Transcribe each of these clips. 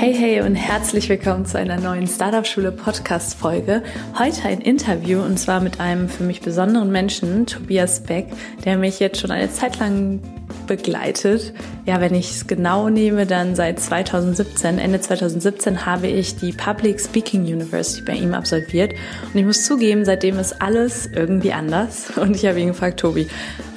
Hey, hey und herzlich willkommen zu einer neuen Startup Schule Podcast Folge. Heute ein Interview und zwar mit einem für mich besonderen Menschen, Tobias Beck, der mich jetzt schon eine Zeit lang begleitet. Ja, wenn ich es genau nehme, dann seit 2017, Ende 2017 habe ich die Public Speaking University bei ihm absolviert. Und ich muss zugeben, seitdem ist alles irgendwie anders. Und ich habe ihn gefragt, Tobi,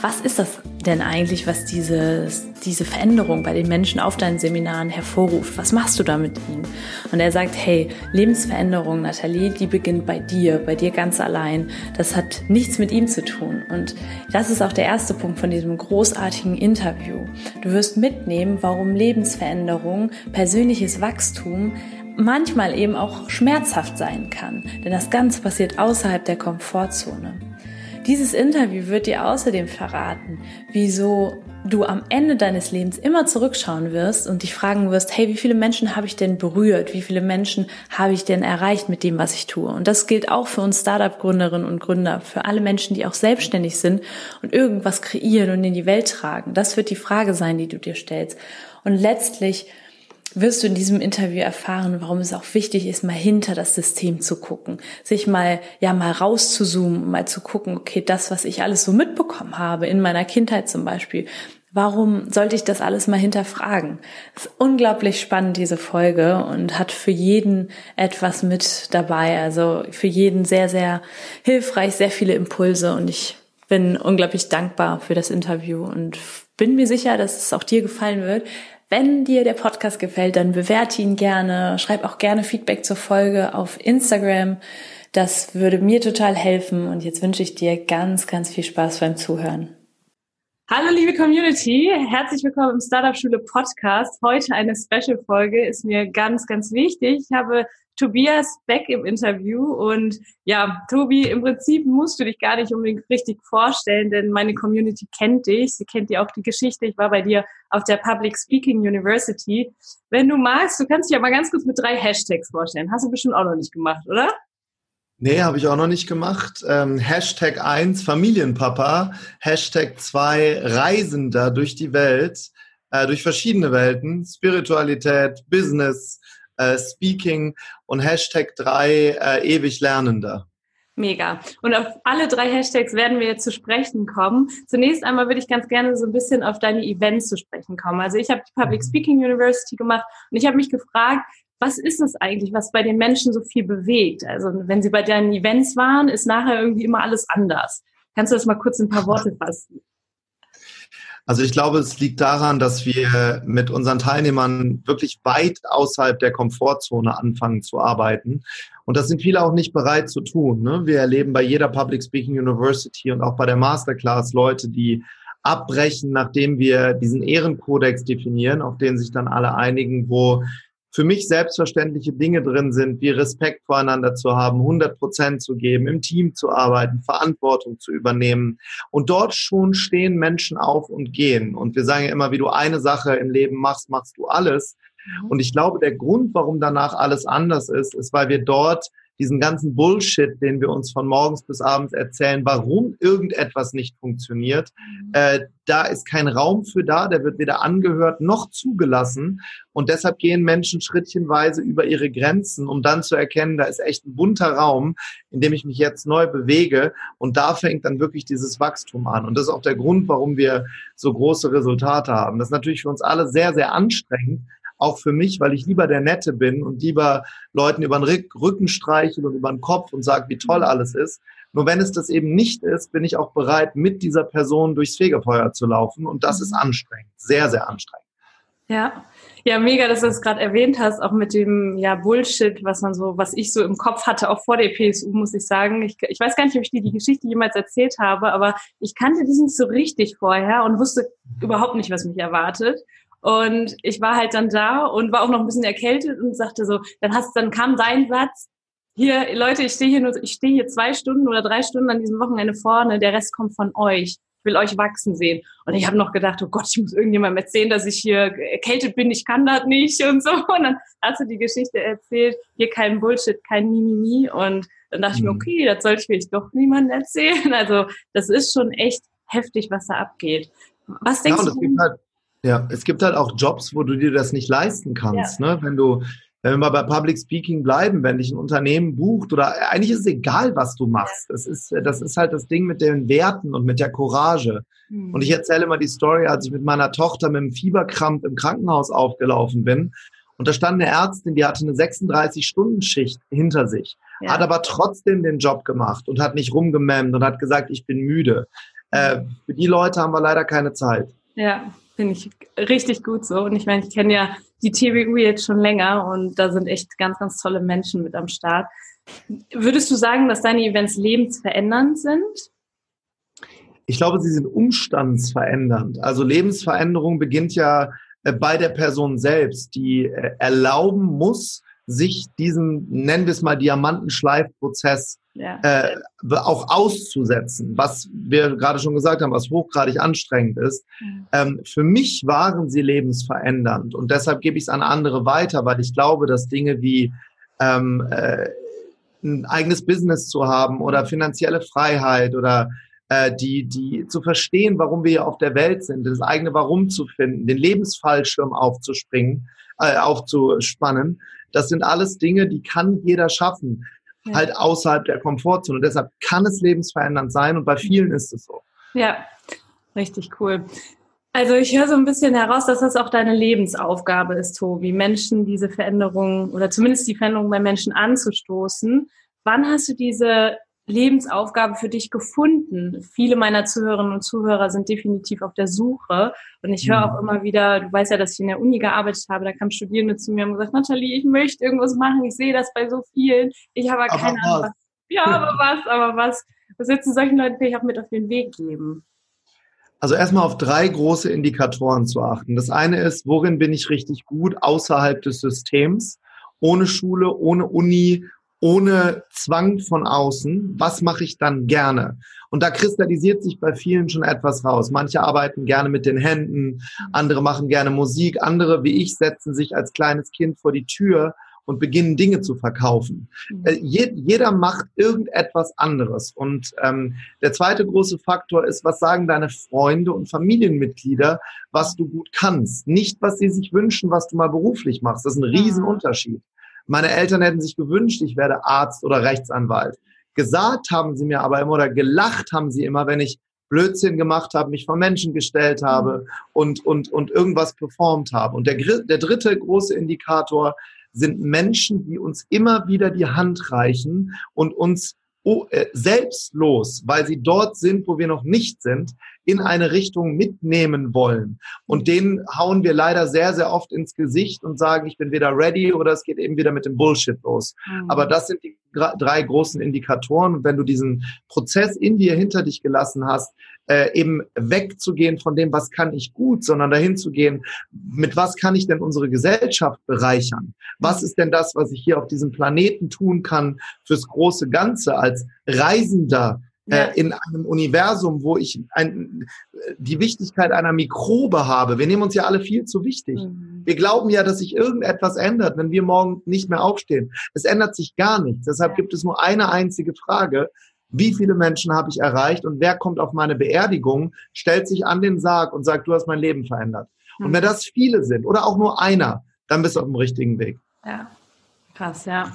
was ist das denn eigentlich, was diese, diese Veränderung bei den Menschen auf deinen Seminaren hervorruft? Was machst du da mit ihnen? Und er sagt, hey, Lebensveränderung, Nathalie, die beginnt bei dir, bei dir ganz allein. Das hat nichts mit ihm zu tun. Und das ist auch der erste Punkt von diesem großartigen Interview. Du wirst mitnehmen, warum Lebensveränderung, persönliches Wachstum manchmal eben auch schmerzhaft sein kann. Denn das Ganze passiert außerhalb der Komfortzone. Dieses Interview wird dir außerdem verraten, wieso du am Ende deines Lebens immer zurückschauen wirst und dich fragen wirst, hey, wie viele Menschen habe ich denn berührt? Wie viele Menschen habe ich denn erreicht mit dem, was ich tue? Und das gilt auch für uns Startup-Gründerinnen und Gründer, für alle Menschen, die auch selbstständig sind und irgendwas kreieren und in die Welt tragen. Das wird die Frage sein, die du dir stellst. Und letztlich wirst du in diesem Interview erfahren, warum es auch wichtig ist, mal hinter das System zu gucken, sich mal, ja, mal rauszuzoomen, mal zu gucken, okay, das, was ich alles so mitbekommen habe, in meiner Kindheit zum Beispiel, warum sollte ich das alles mal hinterfragen? Es ist unglaublich spannend, diese Folge, und hat für jeden etwas mit dabei, also für jeden sehr, sehr hilfreich, sehr viele Impulse, und ich bin unglaublich dankbar für das Interview und bin mir sicher, dass es auch dir gefallen wird. Wenn dir der Podcast gefällt, dann bewerte ihn gerne, schreib auch gerne Feedback zur Folge auf Instagram. Das würde mir total helfen und jetzt wünsche ich dir ganz, ganz viel Spaß beim Zuhören. Hallo liebe Community, herzlich willkommen im Startup Schule Podcast. Heute eine Special Folge ist mir ganz, ganz wichtig. Ich habe Tobias Beck im Interview und ja, Tobi, im Prinzip musst du dich gar nicht unbedingt richtig vorstellen, denn meine Community kennt dich. Sie kennt ja auch die Geschichte. Ich war bei dir auf der Public Speaking University. Wenn du magst, du kannst dich mal ganz kurz mit drei Hashtags vorstellen. Hast du bestimmt auch noch nicht gemacht, oder? Nee, habe ich auch noch nicht gemacht. Ähm, Hashtag 1 Familienpapa, Hashtag 2 Reisender durch die Welt, äh, durch verschiedene Welten, Spiritualität, Business, äh, Speaking und Hashtag 3 äh, ewig Lernender. Mega. Und auf alle drei Hashtags werden wir jetzt zu sprechen kommen. Zunächst einmal würde ich ganz gerne so ein bisschen auf deine Events zu sprechen kommen. Also ich habe die Public. Speaking University gemacht und ich habe mich gefragt, was ist es eigentlich, was bei den Menschen so viel bewegt? Also wenn sie bei deinen Events waren, ist nachher irgendwie immer alles anders. Kannst du das mal kurz in ein paar Worte fassen? Also ich glaube, es liegt daran, dass wir mit unseren Teilnehmern wirklich weit außerhalb der Komfortzone anfangen zu arbeiten. Und das sind viele auch nicht bereit zu tun. Ne? Wir erleben bei jeder Public Speaking University und auch bei der Masterclass Leute, die abbrechen, nachdem wir diesen Ehrenkodex definieren, auf den sich dann alle einigen, wo für mich selbstverständliche Dinge drin sind, wie Respekt voreinander zu haben, 100 Prozent zu geben, im Team zu arbeiten, Verantwortung zu übernehmen. Und dort schon stehen Menschen auf und gehen. Und wir sagen ja immer, wie du eine Sache im Leben machst, machst du alles. Mhm. Und ich glaube, der Grund, warum danach alles anders ist, ist, weil wir dort diesen ganzen Bullshit, den wir uns von morgens bis abends erzählen, warum irgendetwas nicht funktioniert, mhm. äh, da ist kein Raum für da, der wird weder angehört noch zugelassen. Und deshalb gehen Menschen schrittchenweise über ihre Grenzen, um dann zu erkennen, da ist echt ein bunter Raum, in dem ich mich jetzt neu bewege. Und da fängt dann wirklich dieses Wachstum an. Und das ist auch der Grund, warum wir so große Resultate haben. Das ist natürlich für uns alle sehr, sehr anstrengend, auch für mich, weil ich lieber der Nette bin und lieber Leuten über den Rücken streichel und über den Kopf und sage, wie toll alles ist. Nur wenn es das eben nicht ist, bin ich auch bereit, mit dieser Person durchs Fegefeuer zu laufen. Und das ist mhm. anstrengend, sehr, sehr anstrengend. Ja, ja, mega, dass du das gerade erwähnt hast, auch mit dem ja Bullshit, was man so, was ich so im Kopf hatte, auch vor der PSU, muss ich sagen. Ich, ich weiß gar nicht, ob ich dir die Geschichte jemals erzählt habe, aber ich kannte die nicht so richtig vorher und wusste überhaupt nicht, was mich erwartet. Und ich war halt dann da und war auch noch ein bisschen erkältet und sagte so, dann hast, dann kam dein Satz, hier, Leute, ich stehe hier nur, ich stehe hier zwei Stunden oder drei Stunden an diesem Wochenende vorne, der Rest kommt von euch. Ich will euch wachsen sehen. Und ich habe noch gedacht, oh Gott, ich muss irgendjemandem erzählen, dass ich hier erkältet bin, ich kann das nicht und so. Und dann hast du die Geschichte erzählt, hier kein Bullshit, kein Mimimi. Und dann dachte mhm. ich mir, mhm. okay, das sollte ich vielleicht doch niemandem erzählen. Also das ist schon echt heftig, was da abgeht. Was denkst ja, du? Ja, es gibt halt auch Jobs, wo du dir das nicht leisten kannst. Ja. Ne? Wenn du wenn wir mal bei Public Speaking bleiben, wenn dich ein Unternehmen bucht oder eigentlich ist es egal, was du machst. Das ist, das ist halt das Ding mit den Werten und mit der Courage. Mhm. Und ich erzähle mal die Story, als ich mit meiner Tochter mit einem Fieberkrampf im Krankenhaus aufgelaufen bin. Und da stand eine Ärztin, die hatte eine 36-Stunden-Schicht hinter sich, ja. hat aber trotzdem den Job gemacht und hat nicht rumgememmt und hat gesagt, ich bin müde. Äh, für die Leute haben wir leider keine Zeit. Ja, finde ich richtig gut so. Und ich meine, ich kenne ja die TWU jetzt schon länger und da sind echt ganz, ganz tolle Menschen mit am Start. Würdest du sagen, dass deine Events lebensverändernd sind? Ich glaube, sie sind umstandsverändernd. Also Lebensveränderung beginnt ja äh, bei der Person selbst, die äh, erlauben muss, sich diesen, nennen wir es mal, Diamantenschleifprozess ja. äh, auch auszusetzen, was wir gerade schon gesagt haben, was hochgradig anstrengend ist. Mhm. Ähm, für mich waren sie lebensverändernd und deshalb gebe ich es an andere weiter, weil ich glaube, dass Dinge wie ähm, äh, ein eigenes Business zu haben oder finanzielle Freiheit oder äh, die, die zu verstehen, warum wir hier auf der Welt sind, das eigene Warum zu finden, den Lebensfallschirm aufzuspringen, äh, aufzuspannen, das sind alles Dinge, die kann jeder schaffen ja. halt außerhalb der Komfortzone. Und deshalb kann es lebensverändernd sein und bei vielen ist es so. Ja, richtig cool. Also ich höre so ein bisschen heraus, dass das auch deine Lebensaufgabe ist, Tobi, Menschen diese Veränderung oder zumindest die Veränderung bei Menschen anzustoßen. Wann hast du diese Lebensaufgabe für dich gefunden? Viele meiner Zuhörerinnen und Zuhörer sind definitiv auf der Suche. Und ich höre auch mhm. immer wieder, du weißt ja, dass ich in der Uni gearbeitet habe, da kamen Studierende zu mir und gesagt, Nathalie, ich möchte irgendwas machen, ich sehe das bei so vielen, ich habe aber keine Ahnung. Was. Ja, aber was, aber was? Was willst du solchen Leuten vielleicht auch mit auf den Weg geben? Also erstmal auf drei große Indikatoren zu achten. Das eine ist, worin bin ich richtig gut außerhalb des Systems? Ohne Schule, ohne Uni, ohne Zwang von außen, was mache ich dann gerne? Und da kristallisiert sich bei vielen schon etwas raus. Manche arbeiten gerne mit den Händen, andere machen gerne Musik, andere wie ich setzen sich als kleines Kind vor die Tür und beginnen Dinge zu verkaufen. Mhm. Äh, jeder macht irgendetwas anderes. Und ähm, der zweite große Faktor ist, was sagen deine Freunde und Familienmitglieder, was du gut kannst. Nicht, was sie sich wünschen, was du mal beruflich machst. Das ist ein Riesenunterschied. Meine Eltern hätten sich gewünscht, ich werde Arzt oder Rechtsanwalt. Gesagt haben sie mir aber immer oder gelacht haben sie immer, wenn ich Blödsinn gemacht habe, mich vor Menschen gestellt habe mhm. und, und, und irgendwas performt habe. Und der, der dritte große Indikator sind Menschen, die uns immer wieder die Hand reichen und uns selbstlos, weil sie dort sind, wo wir noch nicht sind, in eine Richtung mitnehmen wollen. Und denen hauen wir leider sehr, sehr oft ins Gesicht und sagen, ich bin weder ready oder es geht eben wieder mit dem Bullshit los. Mhm. Aber das sind die drei großen Indikatoren. Und wenn du diesen Prozess in dir hinter dich gelassen hast, äh, eben wegzugehen von dem, was kann ich gut, sondern dahin zu gehen, mit was kann ich denn unsere Gesellschaft bereichern? Was ist denn das, was ich hier auf diesem Planeten tun kann fürs große Ganze als Reisender? Äh, ja. in einem Universum, wo ich ein, die Wichtigkeit einer Mikrobe habe. Wir nehmen uns ja alle viel zu wichtig. Mhm. Wir glauben ja, dass sich irgendetwas ändert, wenn wir morgen nicht mehr aufstehen. Es ändert sich gar nichts. Deshalb ja. gibt es nur eine einzige Frage wie viele Menschen habe ich erreicht und wer kommt auf meine Beerdigung, stellt sich an den Sarg und sagt, du hast mein Leben verändert. Und hm. wenn das viele sind oder auch nur einer, dann bist du auf dem richtigen Weg. Ja, krass, ja.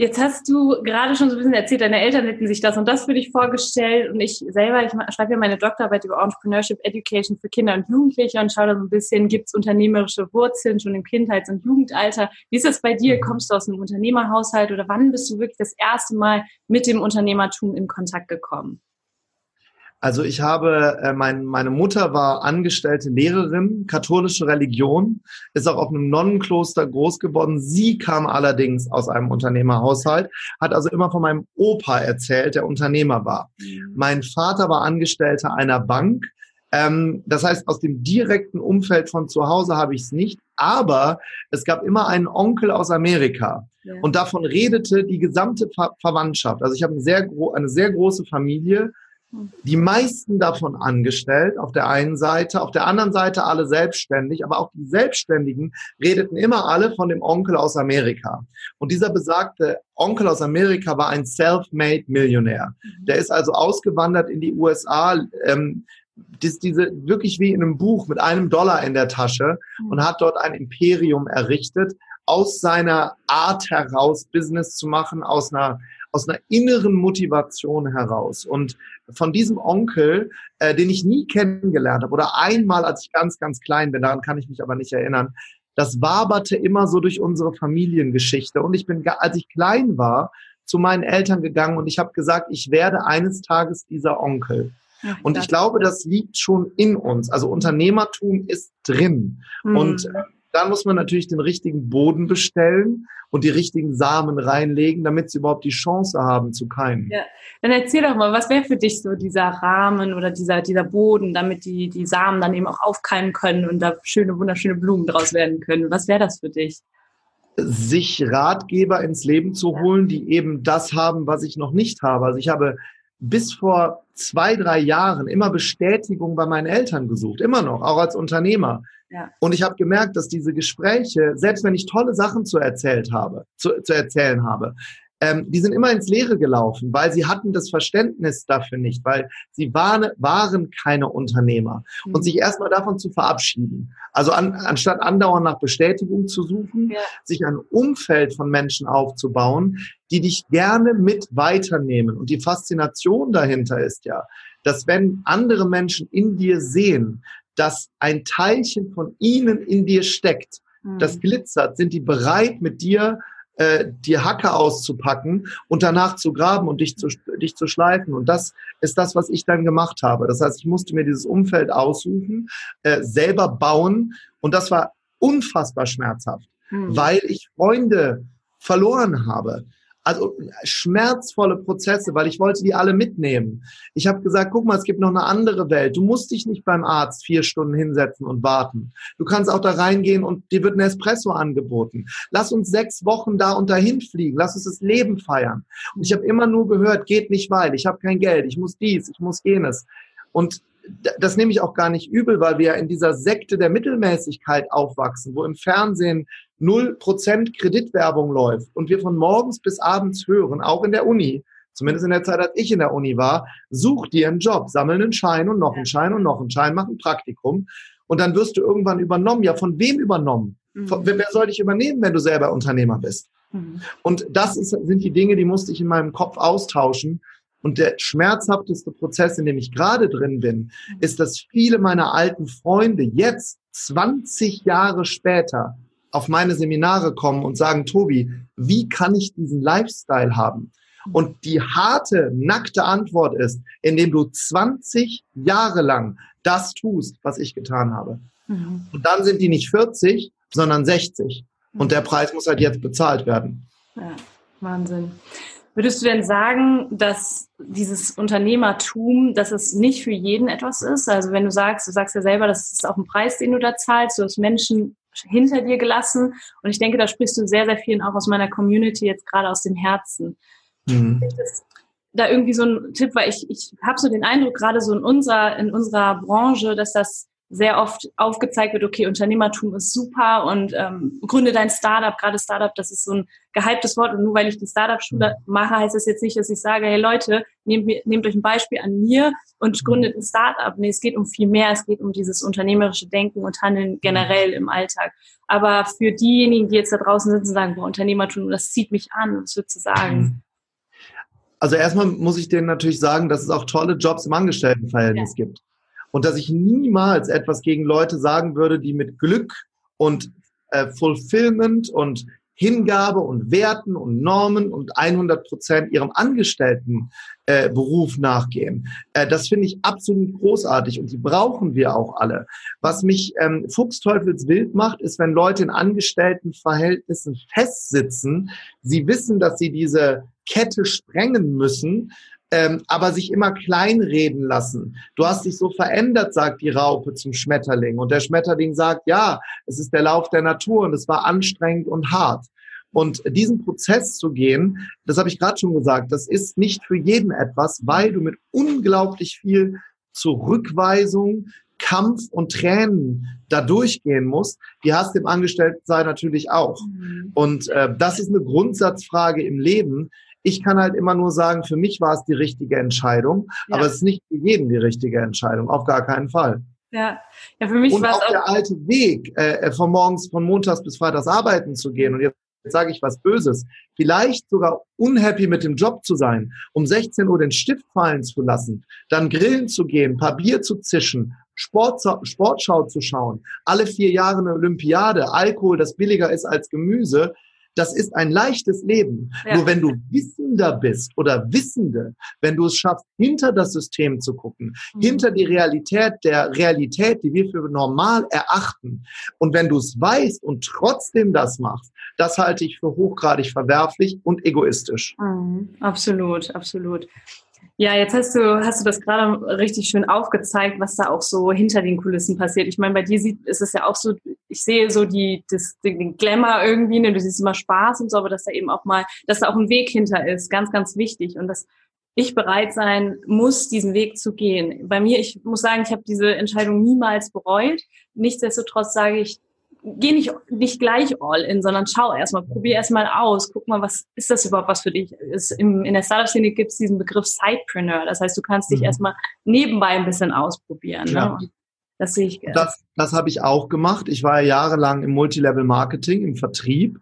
Jetzt hast du gerade schon so ein bisschen erzählt, deine Eltern hätten sich das und das für dich vorgestellt und ich selber, ich schreibe ja meine Doktorarbeit über Entrepreneurship Education für Kinder und Jugendliche und schaue da so ein bisschen, gibt es unternehmerische Wurzeln schon im Kindheits- und Jugendalter? Wie ist das bei dir? Kommst du aus einem Unternehmerhaushalt oder wann bist du wirklich das erste Mal mit dem Unternehmertum in Kontakt gekommen? Also ich habe, äh, mein, meine Mutter war angestellte Lehrerin, katholische Religion, ist auch auf einem Nonnenkloster groß geworden. Sie kam allerdings aus einem Unternehmerhaushalt, hat also immer von meinem Opa erzählt, der Unternehmer war. Mhm. Mein Vater war Angestellter einer Bank, Ähm, das heißt, aus dem direkten Umfeld von zu Hause habe ich es nicht, aber es gab immer einen Onkel aus Amerika. Ja. Und davon redete die gesamte Ver Verwandtschaft. Also ich habe eine sehr, eine sehr große Familie die meisten davon angestellt, auf der einen Seite, auf der anderen Seite alle selbstständig, aber auch die Selbstständigen redeten immer alle von dem Onkel aus Amerika. Und dieser besagte Onkel aus Amerika war ein self-made Millionär. Mhm. Der ist also ausgewandert in die USA, ähm, das, diese wirklich wie in einem Buch mit einem Dollar in der Tasche mhm. und hat dort ein Imperium errichtet, aus seiner Art heraus Business zu machen, aus einer aus einer inneren Motivation heraus. Und von diesem Onkel, äh, den ich nie kennengelernt habe, oder einmal, als ich ganz, ganz klein bin, daran kann ich mich aber nicht erinnern, das waberte immer so durch unsere Familiengeschichte. Und ich bin, als ich klein war, zu meinen Eltern gegangen und ich habe gesagt, ich werde eines Tages dieser Onkel. Ja, und ich glaube, das liegt schon in uns. Also Unternehmertum ist drin. Mhm. Und äh, dann muss man natürlich den richtigen Boden bestellen und die richtigen Samen reinlegen, damit sie überhaupt die Chance haben zu keimen. Ja, dann erzähl doch mal, was wäre für dich so dieser Rahmen oder dieser, dieser Boden, damit die, die Samen dann eben auch aufkeimen können und da schöne, wunderschöne Blumen draus werden können. Was wäre das für dich? Sich Ratgeber ins Leben zu holen, die eben das haben, was ich noch nicht habe. Also ich habe bis vor zwei, drei Jahren immer Bestätigung bei meinen Eltern gesucht, immer noch, auch als Unternehmer. Ja. Und ich habe gemerkt, dass diese Gespräche, selbst wenn ich tolle Sachen zu erzählt habe, zu, zu erzählen habe, ähm, die sind immer ins Leere gelaufen, weil sie hatten das Verständnis dafür nicht, weil sie waren, waren keine Unternehmer. Mhm. Und sich erstmal davon zu verabschieden. Also an, anstatt andauernd nach Bestätigung zu suchen, ja. sich ein Umfeld von Menschen aufzubauen, die dich gerne mit weiternehmen. Und die Faszination dahinter ist ja, dass wenn andere Menschen in dir sehen, dass ein Teilchen von ihnen in dir steckt, mhm. das glitzert, sind die bereit, mit dir äh, die Hacke auszupacken und danach zu graben und dich zu, dich zu schleifen. Und das ist das, was ich dann gemacht habe. Das heißt, ich musste mir dieses Umfeld aussuchen, äh, selber bauen und das war unfassbar schmerzhaft, mhm. weil ich Freunde verloren habe also schmerzvolle Prozesse, weil ich wollte die alle mitnehmen. Ich habe gesagt, guck mal, es gibt noch eine andere Welt. Du musst dich nicht beim Arzt vier Stunden hinsetzen und warten. Du kannst auch da reingehen und dir wird ein Espresso angeboten. Lass uns sechs Wochen da und dahin fliegen. Lass uns das Leben feiern. Und ich habe immer nur gehört, geht nicht weil, ich habe kein Geld, ich muss dies, ich muss jenes. Und das nehme ich auch gar nicht übel, weil wir in dieser Sekte der Mittelmäßigkeit aufwachsen, wo im Fernsehen 0% Kreditwerbung läuft und wir von morgens bis abends hören, auch in der Uni, zumindest in der Zeit, als ich in der Uni war, such dir einen Job, sammel einen Schein und noch einen Schein und noch einen Schein, mach ein Praktikum und dann wirst du irgendwann übernommen. Ja, von wem übernommen? Mhm. Wer, wer soll dich übernehmen, wenn du selber Unternehmer bist? Mhm. Und das ist, sind die Dinge, die musste ich in meinem Kopf austauschen. Und der schmerzhafteste Prozess, in dem ich gerade drin bin, ist, dass viele meiner alten Freunde jetzt 20 Jahre später auf meine Seminare kommen und sagen, Tobi, wie kann ich diesen Lifestyle haben? Und die harte, nackte Antwort ist, indem du 20 Jahre lang das tust, was ich getan habe. Mhm. Und dann sind die nicht 40, sondern 60. Und mhm. der Preis muss halt jetzt bezahlt werden. Ja, Wahnsinn. Würdest du denn sagen, dass dieses Unternehmertum, dass es nicht für jeden etwas ist? Also wenn du sagst, du sagst ja selber, das ist auch ein Preis, den du da zahlst, du hast Menschen hinter dir gelassen. Und ich denke, da sprichst du sehr, sehr vielen auch aus meiner Community jetzt gerade aus dem Herzen. Mhm. Da irgendwie so ein Tipp, weil ich, ich habe so den Eindruck, gerade so in unserer, in unserer Branche, dass das sehr oft aufgezeigt wird, okay, Unternehmertum ist super und ähm, gründe dein Startup, gerade Startup, das ist so ein gehyptes Wort und nur weil ich die Startup-Schule mhm. mache, heißt das jetzt nicht, dass ich sage, hey Leute, nehmt, nehmt euch ein Beispiel an mir und mhm. gründet ein Startup. Nee, es geht um viel mehr, es geht um dieses unternehmerische Denken und Handeln mhm. generell im Alltag. Aber für diejenigen, die jetzt da draußen sitzen und sagen, boah, Unternehmertum, das zieht mich an, was würdest du sagen? Also erstmal muss ich denen natürlich sagen, dass es auch tolle Jobs im Angestelltenverhältnis ja. gibt und dass ich niemals etwas gegen Leute sagen würde, die mit Glück und äh, Fulfillment und Hingabe und Werten und Normen und 100 Prozent ihrem Angestelltenberuf äh, Beruf nachgehen. Äh, das finde ich absolut großartig und die brauchen wir auch alle. Was mich ähm, fuchsteufelswild macht, ist, wenn Leute in Angestelltenverhältnissen festsitzen, sie wissen, dass sie diese Kette sprengen müssen, ähm, aber sich immer kleinreden lassen. Du hast dich so verändert, sagt die Raupe zum Schmetterling. Und der Schmetterling sagt, ja, es ist der Lauf der Natur und es war anstrengend und hart. Und diesen Prozess zu gehen, das habe ich gerade schon gesagt, das ist nicht für jeden etwas, weil du mit unglaublich viel Zurückweisung, Kampf und Tränen da durchgehen musst, die hast du im Angestelltensein natürlich auch. Mhm. Und äh, das ist eine Grundsatzfrage im Leben. Ich kann halt immer nur sagen, für mich war es die richtige Entscheidung, ja. aber es ist nicht für jeden die richtige Entscheidung, auf gar keinen Fall. Ja, ja für mich war es auch, auch der alte Weg, äh, von morgens, von montags bis freitags arbeiten zu gehen und jetzt jetzt sage ich was Böses, vielleicht sogar unhappy mit dem Job zu sein, um 16 Uhr den Stift fallen zu lassen, dann grillen zu gehen, ein paar Bier zu zischen, Sport, Sportschau zu schauen, alle vier Jahre eine Olympiade, Alkohol, das billiger ist als Gemüse, das ist ein leichtes Leben. Ja. Nur wenn du Wissender bist oder Wissende, wenn du es schaffst, hinter das System zu gucken, mhm. hinter die Realität der Realität, die wir für normal erachten, und wenn du es weißt und trotzdem das machst, das halte ich für hochgradig verwerflich und egoistisch. Mhm. Absolut, absolut. Ja, jetzt hast du, hast du das gerade richtig schön aufgezeigt, was da auch so hinter den Kulissen passiert. Ich meine, bei dir sieht, ist es ja auch so, ich sehe so die, das, den Glamour irgendwie, ne, du siehst immer Spaß und so, aber dass da eben auch mal, dass da auch ein Weg hinter ist, ganz, ganz wichtig. Und dass ich bereit sein muss, diesen Weg zu gehen. Bei mir, ich muss sagen, ich habe diese Entscheidung niemals bereut. Nichtsdestotrotz sage ich, geh nicht, nicht gleich all in, sondern schau erstmal, probier erstmal aus, guck mal, was ist das überhaupt was für dich? Ist, im, in der Startup-Szene gibt es diesen Begriff Sidepreneur. Das heißt, du kannst dich mhm. erstmal nebenbei ein bisschen ausprobieren. Ja. Ne? Das sehe ich. Das, das habe ich auch gemacht. Ich war ja jahrelang im Multilevel-Marketing, im Vertrieb,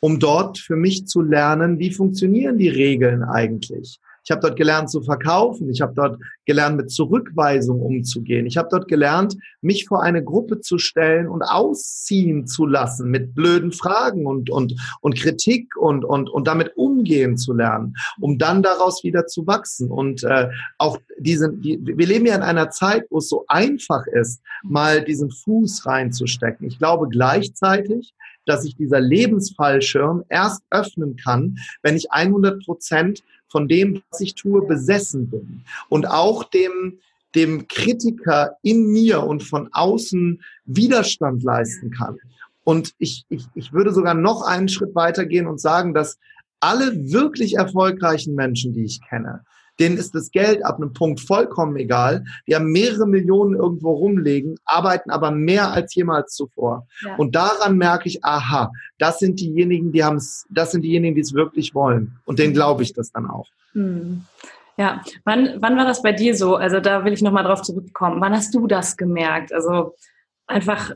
um dort für mich zu lernen, wie funktionieren die Regeln eigentlich. Ich habe dort gelernt zu verkaufen. Ich habe dort gelernt, mit Zurückweisung umzugehen. Ich habe dort gelernt, mich vor eine Gruppe zu stellen und ausziehen zu lassen mit blöden Fragen und, und, und Kritik und, und, und damit umgehen zu lernen, um dann daraus wieder zu wachsen. Und äh, auch diese, die, wir leben ja in einer Zeit, wo es so einfach ist, mal diesen Fuß reinzustecken. Ich glaube gleichzeitig, dass sich dieser Lebensfallschirm erst öffnen kann, wenn ich 100 Prozent von dem, was ich tue, besessen bin. Und auch dem, dem Kritiker in mir und von außen Widerstand leisten kann. Und ich, ich, ich würde sogar noch einen Schritt weitergehen und sagen, dass alle wirklich erfolgreichen Menschen, die ich kenne, denen ist das Geld ab einem Punkt vollkommen egal. Die haben mehrere Millionen irgendwo rumlegen, arbeiten aber mehr als jemals zuvor. Ja. Und daran merke ich, aha, das sind diejenigen, die haben es, das sind diejenigen, die es wirklich wollen. Und denen glaube ich das dann auch. Hm. Ja, wann, wann war das bei dir so? Also da will ich nochmal drauf zurückkommen. Wann hast du das gemerkt? Also einfach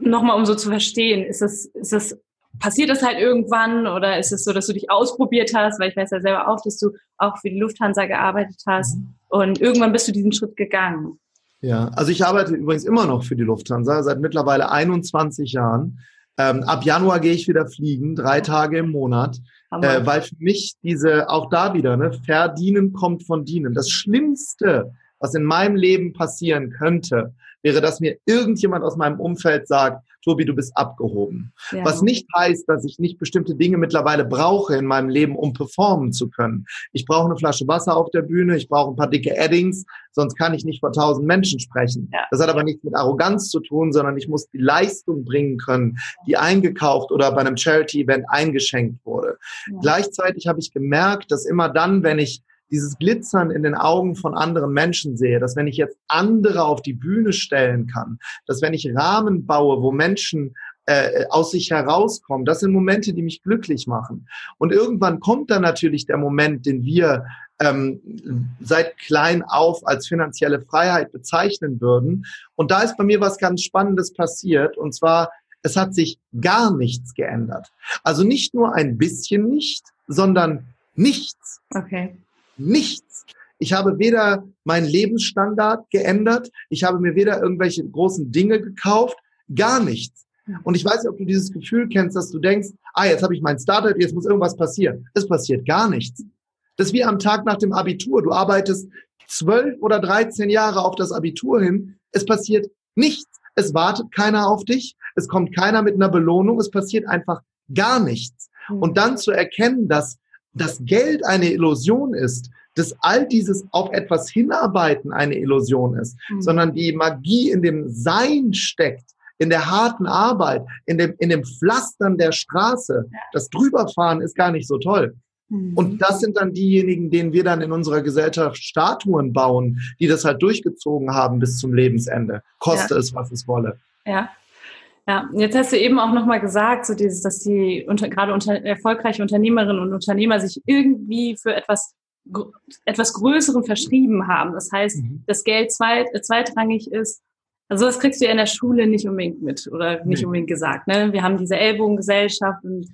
nochmal, um so zu verstehen, ist es, ist es passiert das halt irgendwann oder ist es so, dass du dich ausprobiert hast, weil ich weiß ja selber auch, dass du auch für die Lufthansa gearbeitet hast mhm. und irgendwann bist du diesen Schritt gegangen. Ja, also ich arbeite übrigens immer noch für die Lufthansa seit mittlerweile 21 Jahren. Ähm, ab Januar gehe ich wieder fliegen, drei Tage im Monat, äh, weil für mich diese, auch da wieder, ne, verdienen kommt von dienen. Das Schlimmste, was in meinem Leben passieren könnte, wäre, dass mir irgendjemand aus meinem Umfeld sagt, Tobi, du bist abgehoben. Ja. Was nicht heißt, dass ich nicht bestimmte Dinge mittlerweile brauche in meinem Leben, um performen zu können. Ich brauche eine Flasche Wasser auf der Bühne, ich brauche ein paar dicke Addings, sonst kann ich nicht vor tausend Menschen sprechen. Ja. Das hat aber nichts mit Arroganz zu tun, sondern ich muss die Leistung bringen können, die eingekauft oder bei einem Charity-Event eingeschenkt wurde. Ja. Gleichzeitig habe ich gemerkt, dass immer dann, wenn ich dieses Glitzern in den Augen von anderen Menschen sehe, dass wenn ich jetzt andere auf die Bühne stellen kann, dass wenn ich Rahmen baue, wo Menschen äh, aus sich herauskommen, das sind Momente, die mich glücklich machen. Und irgendwann kommt dann natürlich der Moment, den wir ähm, seit klein auf als finanzielle Freiheit bezeichnen würden. Und da ist bei mir was ganz Spannendes passiert. Und zwar, es hat sich gar nichts geändert. Also nicht nur ein bisschen nicht, sondern nichts. Okay nichts. Ich habe weder meinen Lebensstandard geändert, ich habe mir weder irgendwelche großen Dinge gekauft, gar nichts. Und ich weiß nicht, ob du dieses Gefühl kennst, dass du denkst, ah, jetzt habe ich mein Startup, jetzt muss irgendwas passieren. Es passiert gar nichts. Das ist wie am Tag nach dem Abitur. Du arbeitest zwölf oder dreizehn Jahre auf das Abitur hin. Es passiert nichts. Es wartet keiner auf dich. Es kommt keiner mit einer Belohnung. Es passiert einfach gar nichts. Und dann zu erkennen, dass das Geld eine Illusion ist, dass all dieses auf etwas hinarbeiten eine Illusion ist, mhm. sondern die Magie in dem Sein steckt, in der harten Arbeit, in dem, in dem Pflastern der Straße. Das Drüberfahren ist gar nicht so toll. Mhm. Und das sind dann diejenigen, denen wir dann in unserer Gesellschaft Statuen bauen, die das halt durchgezogen haben bis zum Lebensende. Koste ja. es, was es wolle. Ja. Ja, jetzt hast du eben auch nochmal gesagt, so dieses, dass die unter, gerade unter, erfolgreiche Unternehmerinnen und Unternehmer sich irgendwie für etwas etwas Größeren verschrieben haben. Das heißt, mhm. das Geld zweit, äh, zweitrangig ist. Also das kriegst du ja in der Schule nicht unbedingt mit oder nicht nee. unbedingt gesagt. Ne? Wir haben diese Ellbogengesellschaft und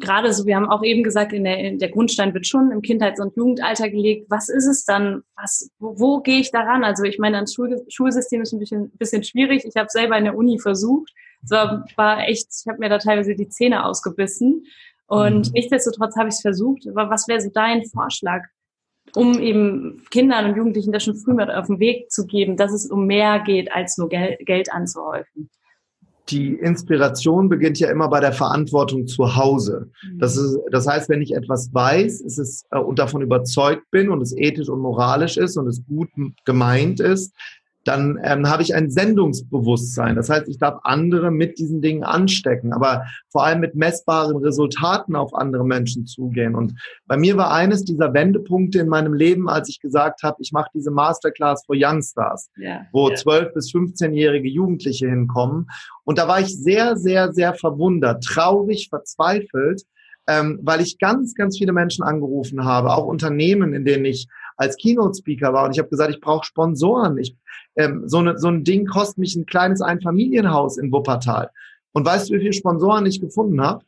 gerade so, wir haben auch eben gesagt, in der, in der Grundstein wird schon im Kindheits- und Jugendalter gelegt. Was ist es dann? Was, wo, wo gehe ich daran? Also ich meine, das Schul Schulsystem ist ein bisschen, bisschen schwierig. Ich habe selber in der Uni versucht. Es war, war echt, ich habe mir da teilweise die Zähne ausgebissen. Und mhm. nichtsdestotrotz habe ich es versucht. Aber was wäre so dein Vorschlag, um eben Kindern und Jugendlichen das schon früh mit auf den Weg zu geben, dass es um mehr geht, als nur Gel Geld anzuhäufen? Die Inspiration beginnt ja immer bei der Verantwortung zu Hause. Das, ist, das heißt, wenn ich etwas weiß, ist es äh, und davon überzeugt bin und es ethisch und moralisch ist und es gut gemeint ist, dann ähm, habe ich ein Sendungsbewusstsein. Das heißt, ich darf andere mit diesen Dingen anstecken, aber vor allem mit messbaren Resultaten auf andere Menschen zugehen. Und bei mir war eines dieser Wendepunkte in meinem Leben, als ich gesagt habe, ich mache diese Masterclass für Youngstars, yeah, wo zwölf yeah. bis 15-jährige Jugendliche hinkommen. Und da war ich sehr, sehr, sehr verwundert, traurig, verzweifelt, ähm, weil ich ganz, ganz viele Menschen angerufen habe, auch Unternehmen, in denen ich als Keynote-Speaker war und ich habe gesagt, ich brauche Sponsoren. Ich, ähm, so, ne, so ein Ding kostet mich ein kleines Einfamilienhaus in Wuppertal. Und weißt du, wie viele Sponsoren ich gefunden habe?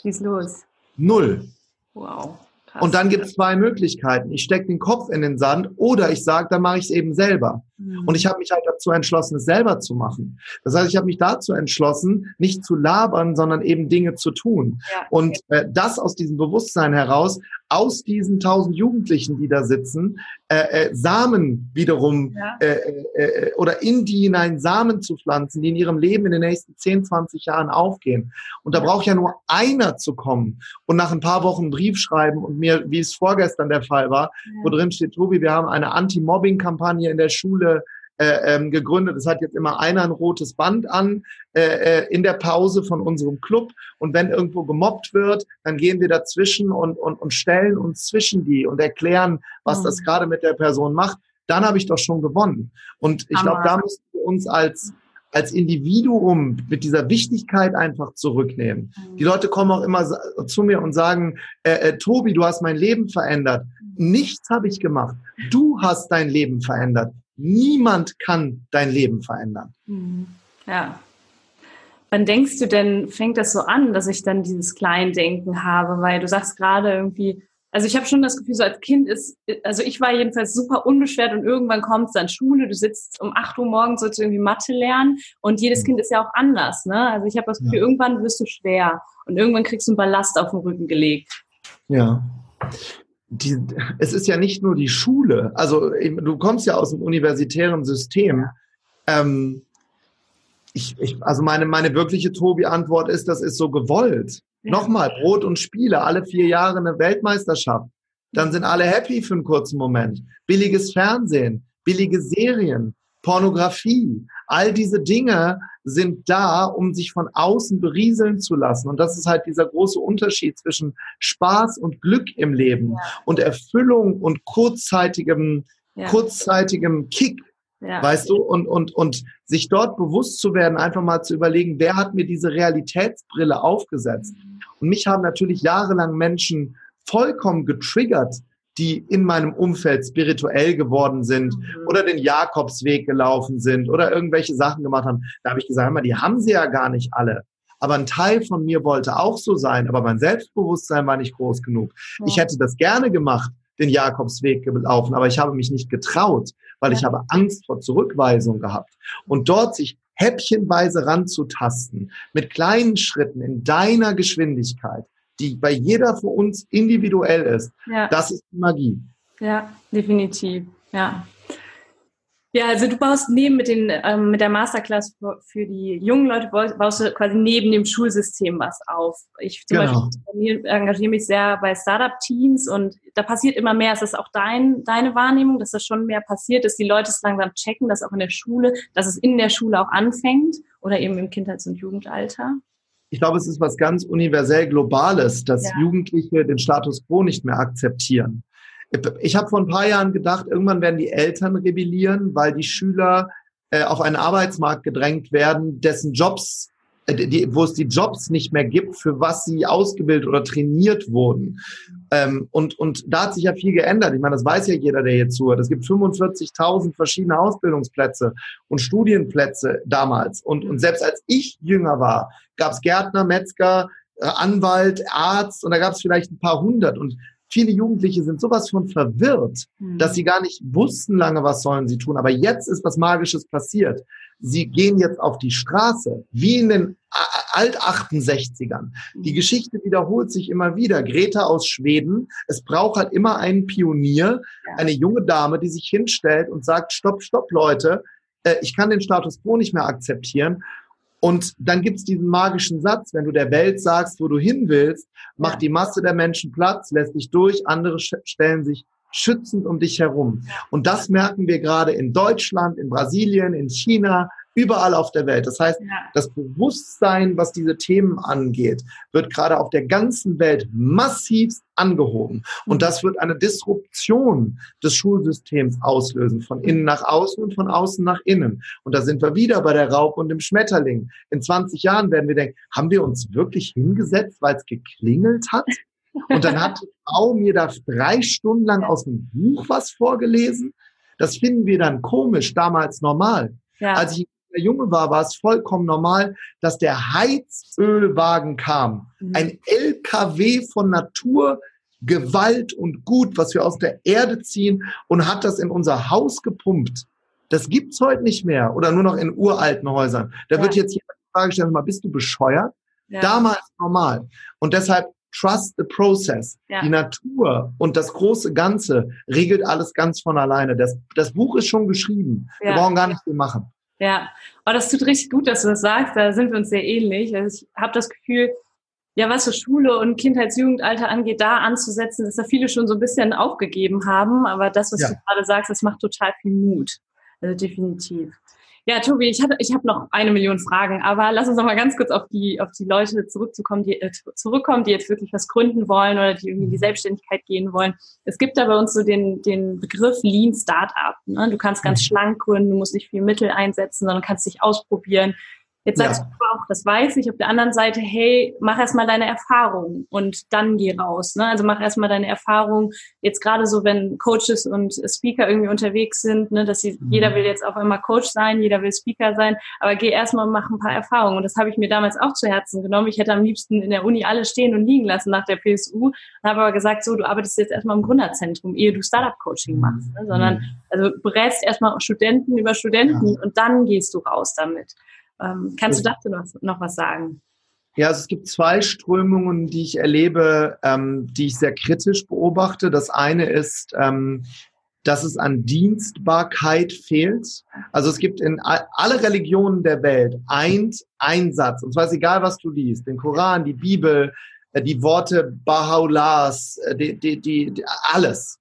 Schieß los. Null. Wow. Krass. Und dann gibt es zwei Möglichkeiten. Ich stecke den Kopf in den Sand oder ich sage, dann mache ich es eben selber. Mhm. Und ich habe mich halt dazu entschlossen, es selber zu machen. Das heißt, ich habe mich dazu entschlossen, nicht zu labern, sondern eben Dinge zu tun. Ja, Und äh, das aus diesem Bewusstsein heraus, aus diesen tausend Jugendlichen, die da sitzen, äh, äh, Samen wiederum ja. äh, äh, äh, oder in die hinein Samen zu pflanzen, die in ihrem Leben in den nächsten 10, 20 Jahren aufgehen. Und da braucht ja nur einer zu kommen und nach ein paar Wochen einen Brief schreiben und mir, wie es vorgestern der Fall war, ja. wo drin steht, Tobi, wir haben eine Anti-Mobbing-Kampagne in der Schule äh, ähm, gegründet. Es hat jetzt immer einer ein rotes Band an äh, äh, in der Pause von unserem Club. Und wenn irgendwo gemobbt wird, dann gehen wir dazwischen und, und, und stellen uns zwischen die und erklären, was mhm. das gerade mit der Person macht. Dann habe ich doch schon gewonnen. Und ich glaube, da müssen wir uns als als Individuum mit dieser Wichtigkeit einfach zurücknehmen. Die mhm. Leute kommen auch immer zu mir und sagen, äh, äh, Tobi, du hast mein Leben verändert. Mhm. Nichts habe ich gemacht. Du hast dein Leben verändert. Niemand kann dein Leben verändern. Mhm. Ja. Wann denkst du denn, fängt das so an, dass ich dann dieses Kleindenken habe? Weil du sagst gerade irgendwie, also ich habe schon das Gefühl, so als Kind ist, also ich war jedenfalls super unbeschwert und irgendwann kommt es dann Schule, du sitzt um 8 Uhr morgens, sollst irgendwie Mathe lernen und jedes mhm. Kind ist ja auch anders, ne? Also ich habe das Gefühl, ja. irgendwann wirst du schwer und irgendwann kriegst du einen Ballast auf den Rücken gelegt. Ja die, es ist ja nicht nur die Schule. Also du kommst ja aus dem universitären System. Ähm, ich, ich, also meine, meine wirkliche Tobi-Antwort ist, das ist so gewollt. Ja. Nochmal, Brot und Spiele, alle vier Jahre eine Weltmeisterschaft. Dann sind alle happy für einen kurzen Moment. Billiges Fernsehen, billige Serien, Pornografie, all diese Dinge sind da, um sich von außen berieseln zu lassen. Und das ist halt dieser große Unterschied zwischen Spaß und Glück im Leben ja. und Erfüllung und kurzzeitigem, ja. kurzzeitigem Kick. Ja. Weißt du, und, und, und sich dort bewusst zu werden, einfach mal zu überlegen, wer hat mir diese Realitätsbrille aufgesetzt? Mhm. Und mich haben natürlich jahrelang Menschen vollkommen getriggert, die in meinem Umfeld spirituell geworden sind mhm. oder den Jakobsweg gelaufen sind oder irgendwelche Sachen gemacht haben. Da habe ich gesagt, die haben sie ja gar nicht alle. Aber ein Teil von mir wollte auch so sein, aber mein Selbstbewusstsein war nicht groß genug. Ja. Ich hätte das gerne gemacht, den Jakobsweg gelaufen, aber ich habe mich nicht getraut, weil ja. ich habe Angst vor Zurückweisung gehabt. Und dort sich häppchenweise ranzutasten, mit kleinen Schritten in deiner Geschwindigkeit, die bei jeder von uns individuell ist. Ja. Das ist Magie. Ja, definitiv. Ja. Ja, also du baust neben mit den ähm, mit der Masterclass für, für, die jungen Leute baust du quasi neben dem Schulsystem was auf. Ich zum genau. Beispiel engagiere mich sehr bei Startup-Teams und da passiert immer mehr. Ist das auch dein, deine Wahrnehmung, dass das schon mehr passiert, dass die Leute es langsam checken, dass auch in der Schule, dass es in der Schule auch anfängt oder eben im Kindheits- und Jugendalter? Ich glaube, es ist was ganz universell Globales, dass ja. Jugendliche den Status quo nicht mehr akzeptieren. Ich habe vor ein paar Jahren gedacht, irgendwann werden die Eltern rebellieren, weil die Schüler äh, auf einen Arbeitsmarkt gedrängt werden, dessen Jobs, die, wo es die Jobs nicht mehr gibt, für was sie ausgebildet oder trainiert wurden. Ähm, und, und da hat sich ja viel geändert. Ich meine, das weiß ja jeder, der hier zuhört. Es gibt 45.000 verschiedene Ausbildungsplätze und Studienplätze damals. Und, und selbst als ich jünger war, gab es Gärtner, Metzger, äh, Anwalt, Arzt und da gab es vielleicht ein paar hundert. Und Viele Jugendliche sind sowas von verwirrt, mhm. dass sie gar nicht wussten lange, was sollen sie tun. Aber jetzt ist was Magisches passiert. Sie gehen jetzt auf die Straße, wie in den Alt-68ern. Die mhm. Geschichte wiederholt sich immer wieder. Greta aus Schweden. Es braucht halt immer einen Pionier, eine junge Dame, die sich hinstellt und sagt, stopp, stopp, Leute, äh, ich kann den Status quo nicht mehr akzeptieren. Und dann gibt's diesen magischen Satz, wenn du der Welt sagst, wo du hin willst, macht die Masse der Menschen Platz, lässt dich durch, andere stellen sich schützend um dich herum. Und das merken wir gerade in Deutschland, in Brasilien, in China, überall auf der Welt. Das heißt, das Bewusstsein, was diese Themen angeht, wird gerade auf der ganzen Welt massiv angehoben. Und das wird eine Disruption des Schulsystems auslösen, von innen nach außen und von außen nach innen. Und da sind wir wieder bei der Raub und dem Schmetterling. In 20 Jahren werden wir denken, haben wir uns wirklich hingesetzt, weil es geklingelt hat? Und dann hat die Frau mir da drei Stunden lang aus dem Buch was vorgelesen. Das finden wir dann komisch, damals normal. Ja. Als ich der Junge war, war es vollkommen normal, dass der Heizölwagen kam. Mhm. Ein LKW von Natur, Gewalt und Gut, was wir aus der Erde ziehen und hat das in unser Haus gepumpt. Das gibt's heute nicht mehr oder nur noch in uralten Häusern. Da ja. wird jetzt jemand die Frage stellen, mal, bist du bescheuert? Ja. Damals normal. Und deshalb trust the process. Ja. Die Natur und das große Ganze regelt alles ganz von alleine. Das, das Buch ist schon geschrieben. Wir brauchen gar nicht viel machen. Ja, aber das tut richtig gut, dass du das sagst. Da sind wir uns sehr ähnlich. Also ich habe das Gefühl, ja, was so Schule und Kindheitsjugendalter angeht, da anzusetzen, dass da viele schon so ein bisschen aufgegeben haben. Aber das, was ja. du gerade sagst, das macht total viel Mut. Also definitiv. Ja, Tobi, ich habe ich hab noch eine Million Fragen, aber lass uns noch mal ganz kurz auf die, auf die Leute zurückzukommen, die, äh, zurückkommen, die jetzt wirklich was gründen wollen oder die irgendwie in die Selbstständigkeit gehen wollen. Es gibt da bei uns so den, den Begriff Lean Startup. Ne? Du kannst ganz mhm. schlank gründen, du musst nicht viel Mittel einsetzen, sondern kannst dich ausprobieren. Jetzt sagst ja. du auch, das weiß ich, auf der anderen Seite, hey, mach erstmal deine Erfahrung und dann geh raus. Ne? Also mach erstmal deine Erfahrung. Jetzt gerade so, wenn Coaches und Speaker irgendwie unterwegs sind, ne, dass sie, mhm. jeder will jetzt auf einmal Coach sein, jeder will Speaker sein, aber geh erstmal und mach ein paar Erfahrungen. Und das habe ich mir damals auch zu Herzen genommen. Ich hätte am liebsten in der Uni alles stehen und liegen lassen nach der PSU und habe aber gesagt, so, du arbeitest jetzt erstmal im Gründerzentrum, ehe du Startup-Coaching machst. Ne? Sondern, mhm. also berätst erstmal Studenten über Studenten ja. und dann gehst du raus damit. Ähm, kannst du dazu noch, noch was sagen? Ja, also es gibt zwei Strömungen, die ich erlebe, ähm, die ich sehr kritisch beobachte. Das eine ist, ähm, dass es an Dienstbarkeit fehlt. Also es gibt in alle Religionen der Welt ein, ein Satz, und zwar ist egal, was du liest, den Koran, die Bibel, äh, die Worte Baha'u'llahs, äh, die, die, die, alles.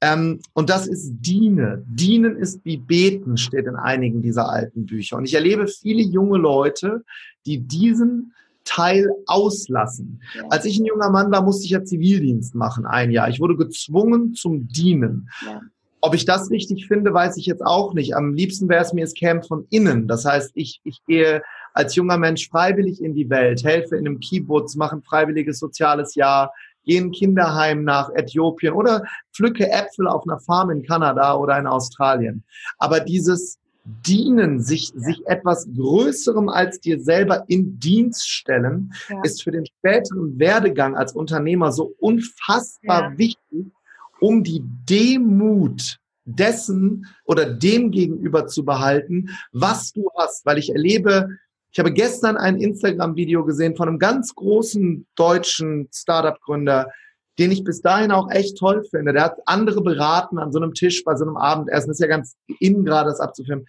Ähm, und das ist Diene. Dienen ist wie Beten, steht in einigen dieser alten Bücher. Und ich erlebe viele junge Leute, die diesen Teil auslassen. Ja. Als ich ein junger Mann war, musste ich ja Zivildienst machen, ein Jahr. Ich wurde gezwungen zum Dienen. Ja. Ob ich das richtig finde, weiß ich jetzt auch nicht. Am liebsten wäre es mir, es käme von innen. Das heißt, ich, ich gehe als junger Mensch freiwillig in die Welt, helfe in einem Kibbutz, mache ein freiwilliges soziales Jahr, gehe in ein Kinderheim nach Äthiopien oder pflücke Äpfel auf einer Farm in Kanada oder in Australien. Aber dieses Dienen, sich, ja. sich etwas Größerem als dir selber in Dienst stellen, ja. ist für den späteren Werdegang als Unternehmer so unfassbar ja. wichtig, um die Demut dessen oder dem gegenüber zu behalten, was du hast. Weil ich erlebe ich habe gestern ein Instagram-Video gesehen von einem ganz großen deutschen Startup-Gründer, den ich bis dahin auch echt toll finde. Der hat andere beraten an so einem Tisch bei so einem Abendessen. Ist ja ganz innen gerade, das abzufilmen.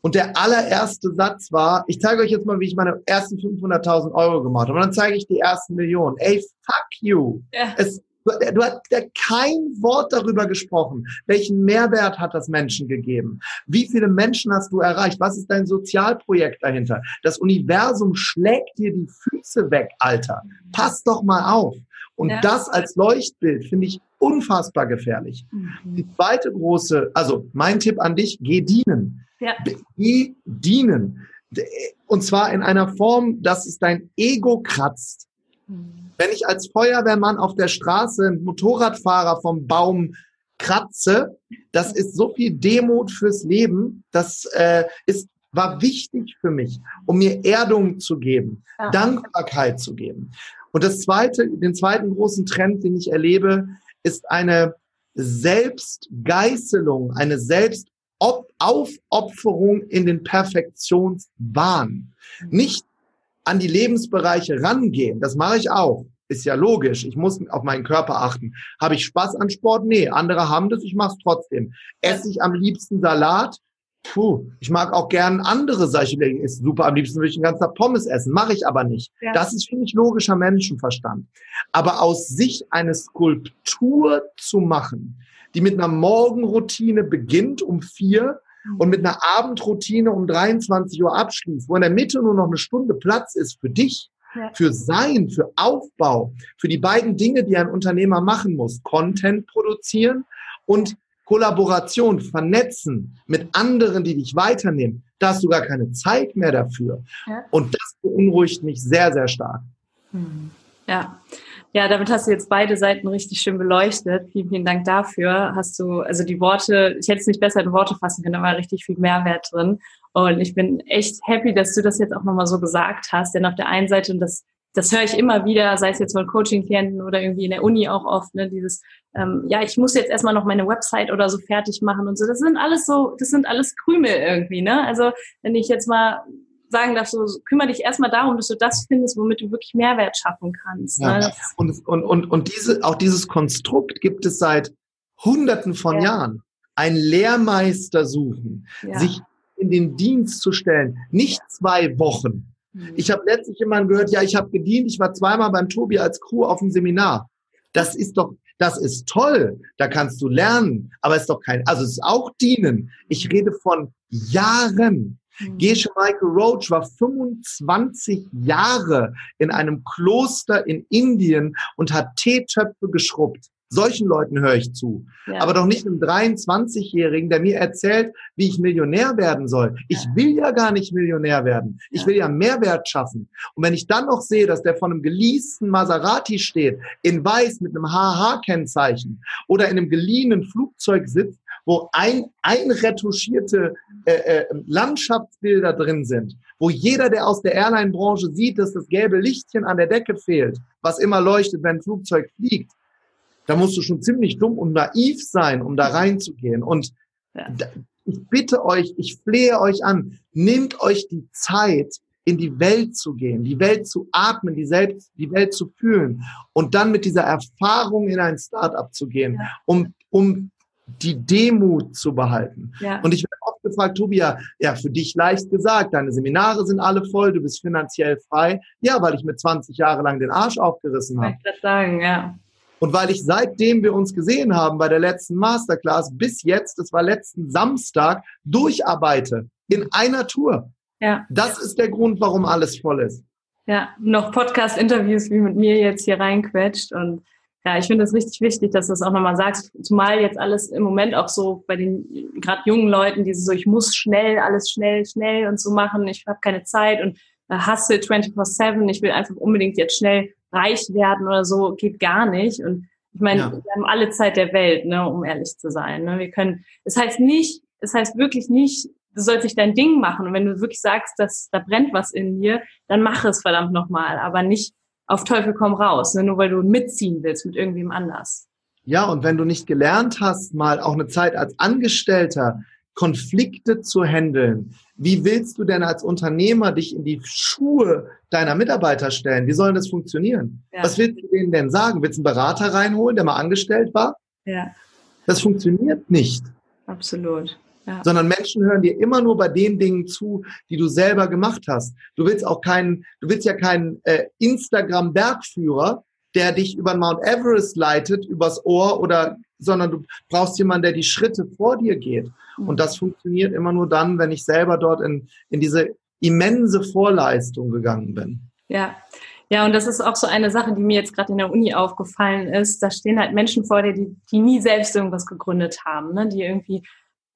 Und der allererste Satz war, ich zeige euch jetzt mal, wie ich meine ersten 500.000 Euro gemacht habe. Und dann zeige ich die ersten Millionen. Ey, fuck you. Ja. Es, du, hast ja kein Wort darüber gesprochen. Welchen Mehrwert hat das Menschen gegeben? Wie viele Menschen hast du erreicht? Was ist dein Sozialprojekt dahinter? Das Universum schlägt dir die Füße weg, Alter. Pass doch mal auf. Und ja. das als Leuchtbild finde ich unfassbar gefährlich. Mhm. Die zweite große, also mein Tipp an dich, geh dienen. Ja. Geh dienen. Und zwar in einer Form, dass es dein Ego kratzt. Mhm. Wenn ich als Feuerwehrmann auf der Straße einen Motorradfahrer vom Baum kratze, das ist so viel Demut fürs Leben. Das äh, ist war wichtig für mich, um mir Erdung zu geben, ja. Dankbarkeit zu geben. Und das zweite, den zweiten großen Trend, den ich erlebe, ist eine Selbstgeißelung, eine Selbstaufopferung in den Perfektionswahn. Nicht an die Lebensbereiche rangehen, das mache ich auch. Ist ja logisch. Ich muss auf meinen Körper achten. Habe ich Spaß an Sport? Nee, andere haben das, ich mache es trotzdem. Esse ich am liebsten Salat? Puh, ich mag auch gern andere Sachen. Ist super, am liebsten würde ich den ganzen Tag Pommes essen. Mache ich aber nicht. Ja. Das ist für mich logischer Menschenverstand. Aber aus sich eine Skulptur zu machen, die mit einer Morgenroutine beginnt um vier. Und mit einer Abendroutine um 23 Uhr abschließt, wo in der Mitte nur noch eine Stunde Platz ist für dich, ja. für Sein, für Aufbau, für die beiden Dinge, die ein Unternehmer machen muss. Content produzieren und Kollaboration, Vernetzen mit anderen, die dich weiternehmen, da hast du gar keine Zeit mehr dafür. Ja. Und das beunruhigt mich sehr, sehr stark. Hm. Ja. Ja, damit hast du jetzt beide Seiten richtig schön beleuchtet. Vielen, vielen Dank dafür. Hast du, also die Worte, ich hätte es nicht besser in Worte fassen können, da war richtig viel Mehrwert drin. Und ich bin echt happy, dass du das jetzt auch nochmal so gesagt hast. Denn auf der einen Seite, und das das höre ich immer wieder, sei es jetzt von Coaching-Klienten oder irgendwie in der Uni auch oft, ne, dieses, ähm, ja, ich muss jetzt erstmal noch meine Website oder so fertig machen und so. Das sind alles so, das sind alles Krümel irgendwie, ne? Also wenn ich jetzt mal sagen darf, so kümmere dich erstmal darum, dass du das findest, womit du wirklich Mehrwert schaffen kannst. Ja. Ne? Und, und, und, und diese, auch dieses Konstrukt gibt es seit Hunderten von ja. Jahren. Ein Lehrmeister suchen, ja. sich in den Dienst zu stellen, nicht zwei Wochen, Mhm. Ich habe letztlich jemanden gehört, ja, ich habe gedient, ich war zweimal beim Tobi als Crew auf dem Seminar. Das ist doch, das ist toll, da kannst du lernen, aber es ist doch kein, also es ist auch dienen. Ich rede von Jahren. Mhm. Gesche Michael Roach war 25 Jahre in einem Kloster in Indien und hat Teetöpfe geschrubbt. Solchen Leuten höre ich zu. Ja. Aber doch nicht einem 23-Jährigen, der mir erzählt, wie ich Millionär werden soll. Ich will ja gar nicht Millionär werden. Ich will ja Mehrwert schaffen. Und wenn ich dann noch sehe, dass der von einem geleasten Maserati steht, in weiß mit einem HH-Kennzeichen oder in einem geliehenen Flugzeug sitzt, wo ein, einretuschierte äh, äh, Landschaftsbilder drin sind, wo jeder, der aus der Airline-Branche sieht, dass das gelbe Lichtchen an der Decke fehlt, was immer leuchtet, wenn ein Flugzeug fliegt, da musst du schon ziemlich dumm und naiv sein, um da reinzugehen. Und ja. ich bitte euch, ich flehe euch an, nehmt euch die Zeit, in die Welt zu gehen, die Welt zu atmen, die, selbst, die Welt zu fühlen und dann mit dieser Erfahrung in ein Startup zu gehen, ja. um, um die Demut zu behalten. Ja. Und ich werde oft gefragt, Tobia, ja, für dich leicht gesagt, deine Seminare sind alle voll, du bist finanziell frei. Ja, weil ich mir 20 Jahre lang den Arsch aufgerissen habe. Ich sagen, ja. Und weil ich seitdem wir uns gesehen haben bei der letzten Masterclass bis jetzt, das war letzten Samstag, durcharbeite in einer Tour. Ja. Das ist der Grund, warum alles voll ist. Ja, noch Podcast-Interviews wie mit mir jetzt hier reinquetscht und ja, ich finde es richtig wichtig, dass du es auch nochmal sagst, zumal jetzt alles im Moment auch so bei den gerade jungen Leuten, diese so, ich muss schnell, alles schnell, schnell und so machen, ich habe keine Zeit und äh, hustle 24-7, ich will einfach unbedingt jetzt schnell reich werden oder so, geht gar nicht. Und ich meine, ja. wir haben alle Zeit der Welt, ne, um ehrlich zu sein. Ne? Wir können, es heißt nicht, es heißt wirklich nicht, du sollst nicht dein Ding machen. Und wenn du wirklich sagst, dass da brennt was in dir, dann mach es verdammt nochmal, aber nicht auf Teufel komm raus, ne? nur weil du mitziehen willst mit irgendwem anders. Ja, und wenn du nicht gelernt hast, mal auch eine Zeit als Angestellter Konflikte zu handeln. Wie willst du denn als Unternehmer dich in die Schuhe deiner Mitarbeiter stellen? Wie soll das funktionieren? Ja. Was willst du denen denn sagen? Willst du einen Berater reinholen, der mal angestellt war? Ja. Das funktioniert nicht. Absolut. Ja. Sondern Menschen hören dir immer nur bei den Dingen zu, die du selber gemacht hast. Du willst auch keinen, du willst ja keinen äh, Instagram-Bergführer, der dich über Mount Everest leitet, übers Ohr oder, sondern du brauchst jemanden, der die Schritte vor dir geht. Mhm. Und das funktioniert immer nur dann, wenn ich selber dort in, in diese immense Vorleistung gegangen bin. Ja. Ja, und das ist auch so eine Sache, die mir jetzt gerade in der Uni aufgefallen ist. Da stehen halt Menschen vor dir, die, die nie selbst irgendwas gegründet haben, ne? die irgendwie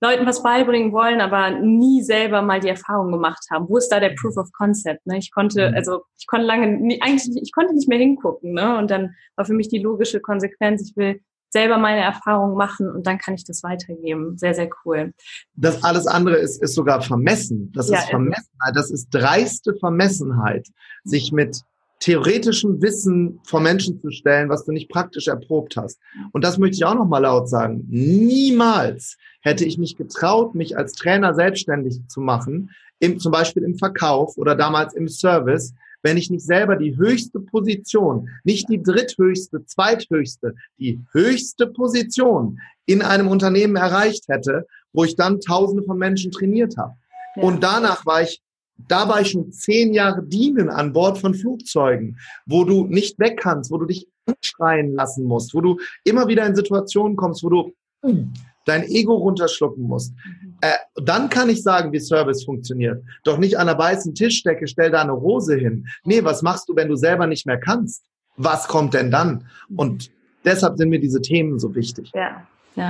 Leuten was beibringen wollen, aber nie selber mal die Erfahrung gemacht haben. Wo ist da der Proof of Concept? Ne? Ich konnte, mhm. also ich konnte lange, eigentlich, ich konnte nicht mehr hingucken. Ne? Und dann war für mich die logische Konsequenz, ich will selber meine Erfahrungen machen und dann kann ich das weitergeben. Sehr, sehr cool. Das alles andere ist, ist sogar vermessen. Das ja, ist Vermessenheit. Das ist dreiste Vermessenheit, sich mit theoretischem Wissen vor Menschen zu stellen, was du nicht praktisch erprobt hast. Und das möchte ich auch noch mal laut sagen. Niemals hätte ich mich getraut, mich als Trainer selbstständig zu machen, im, zum Beispiel im Verkauf oder damals im Service, wenn ich nicht selber die höchste Position, nicht die dritthöchste, zweithöchste, die höchste Position in einem Unternehmen erreicht hätte, wo ich dann Tausende von Menschen trainiert habe. Ja. Und danach war ich da war ich schon zehn Jahre dienen an Bord von Flugzeugen, wo du nicht weg kannst, wo du dich anschreien lassen musst, wo du immer wieder in Situationen kommst, wo du hm, dein Ego runterschlucken musst. Mhm. Äh, dann kann ich sagen, wie Service funktioniert. Doch nicht an der weißen Tischdecke, stell da eine Rose hin. Nee, was machst du, wenn du selber nicht mehr kannst? Was kommt denn dann? Mhm. Und deshalb sind mir diese Themen so wichtig. Ja, ja.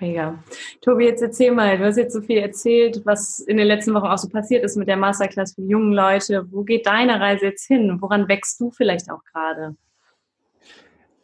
Mega. Tobi, jetzt erzähl mal, du hast jetzt so viel erzählt, was in den letzten Wochen auch so passiert ist mit der Masterclass für junge Leute. Wo geht deine Reise jetzt hin? Woran wächst du vielleicht auch gerade?